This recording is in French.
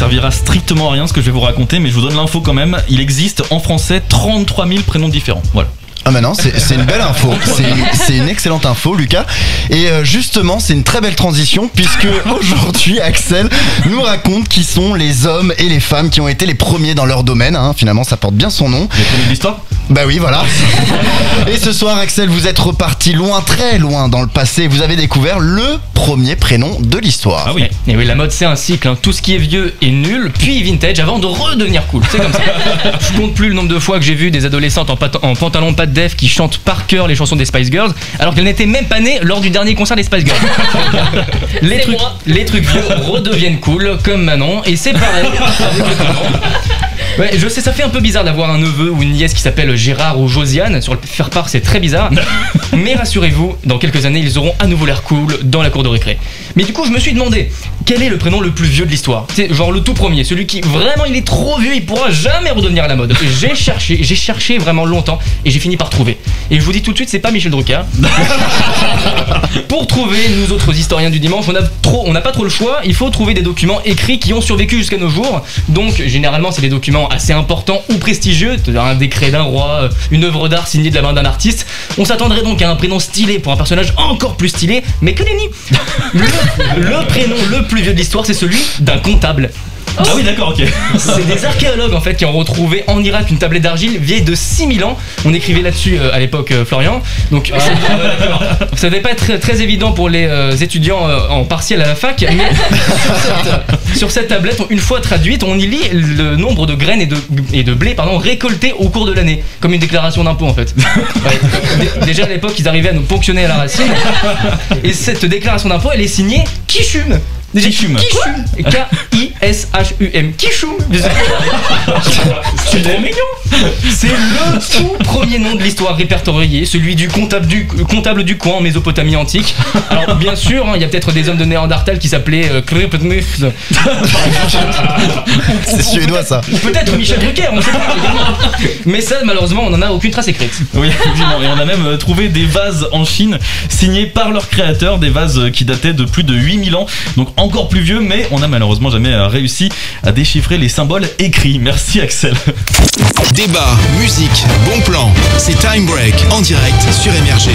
servira strictement à rien ce que je vais vous raconter, mais je vous donne l'info quand même. Il existe en français 33 000 prénoms différents. Voilà. Ah bah non, c'est une belle info. C'est une, excellente info, Lucas. Et euh, justement, c'est une très belle transition puisque aujourd'hui, Axel nous raconte qui sont les hommes et les femmes qui ont été les premiers dans leur domaine. hein. Finalement, ça porte bien son nom. Les premiers de l'histoire? Bah oui, voilà. Et ce soir, Axel, vous êtes reparti loin, très loin dans le passé. Vous avez découvert le premier prénom de l'histoire. Ah oui. Et oui, la mode c'est un cycle. hein. Tout ce qui est vieux est nul, puis vintage avant de redevenir cool. C'est comme ça. Je compte plus le nombre de fois que j'ai vu des adolescentes en, en pantalon pas def qui chantent par cœur les chansons des Spice Girls, alors qu'elles n'étaient même pas nées lors du dernier concert des Spice Girls. les, trucs, moi. les trucs vieux redeviennent cool, comme Manon, et c'est pareil. Ouais, je sais, ça fait un peu bizarre d'avoir un neveu ou une nièce qui s'appelle Gérard ou Josiane. Sur le faire part, c'est très bizarre. Mais rassurez-vous, dans quelques années, ils auront à nouveau l'air cool dans la cour de récré. Mais du coup, je me suis demandé, quel est le prénom le plus vieux de l'histoire C'est genre le tout premier, celui qui vraiment il est trop vieux, il pourra jamais redevenir à la mode. J'ai cherché, j'ai cherché vraiment longtemps et j'ai fini par trouver. Et je vous dis tout de suite, c'est pas Michel Drucker. Pour trouver nous autres historiens du dimanche, on a trop, on n'a pas trop le choix. Il faut trouver des documents écrits qui ont survécu jusqu'à nos jours. Donc généralement, c'est des documents assez importants ou prestigieux, un décret d'un roi, euh, une œuvre d'art signée de la main d'un artiste. On s'attendrait donc à un prénom stylé pour un personnage encore plus stylé, mais que nenni. Le, le prénom le plus vieux de l'histoire, c'est celui d'un comptable. Ah oui, d'accord, ok. C'est des archéologues en fait qui ont retrouvé en Irak une tablette d'argile vieille de 6000 ans. On écrivait là-dessus euh, à l'époque euh, Florian. Donc ça, ça devait pas être très, évident pour les euh, étudiants en partiel à la fac, mais sur cette, sur cette tablette, une fois traduite, on y lit le nombre de graines et de, et de blé pardon, récoltés au cours de l'année, comme une déclaration d'impôt en fait. Ouais. Déjà à l'époque, ils arrivaient à nous ponctionner à la racine. Et cette déclaration d'impôt, elle est signée Kishum. Kishum. Kishum. K-I-S-H-U-M. Kishum. C'est trop mignon. C'est le tout premier nom de l'histoire répertorié, celui du comptable du, comptable du coin en Mésopotamie antique. Alors bien sûr, hein, il y a peut-être des hommes de Néandertal qui s'appelaient euh. C'est suédois ça. Peut-être Michel Drucker, on sait pas. Mais ça, malheureusement, on n'en a aucune trace écrite. Oui, effectivement. Et on a même euh, trouvé des vases en Chine signés par leurs créateurs, des vases euh, qui dataient de plus de 8000 ans, donc encore plus vieux, mais on n'a malheureusement jamais euh, réussi à déchiffrer les symboles écrits. Merci Axel. Débat, musique, bon plan. C'est Time Break en direct sur Énergie.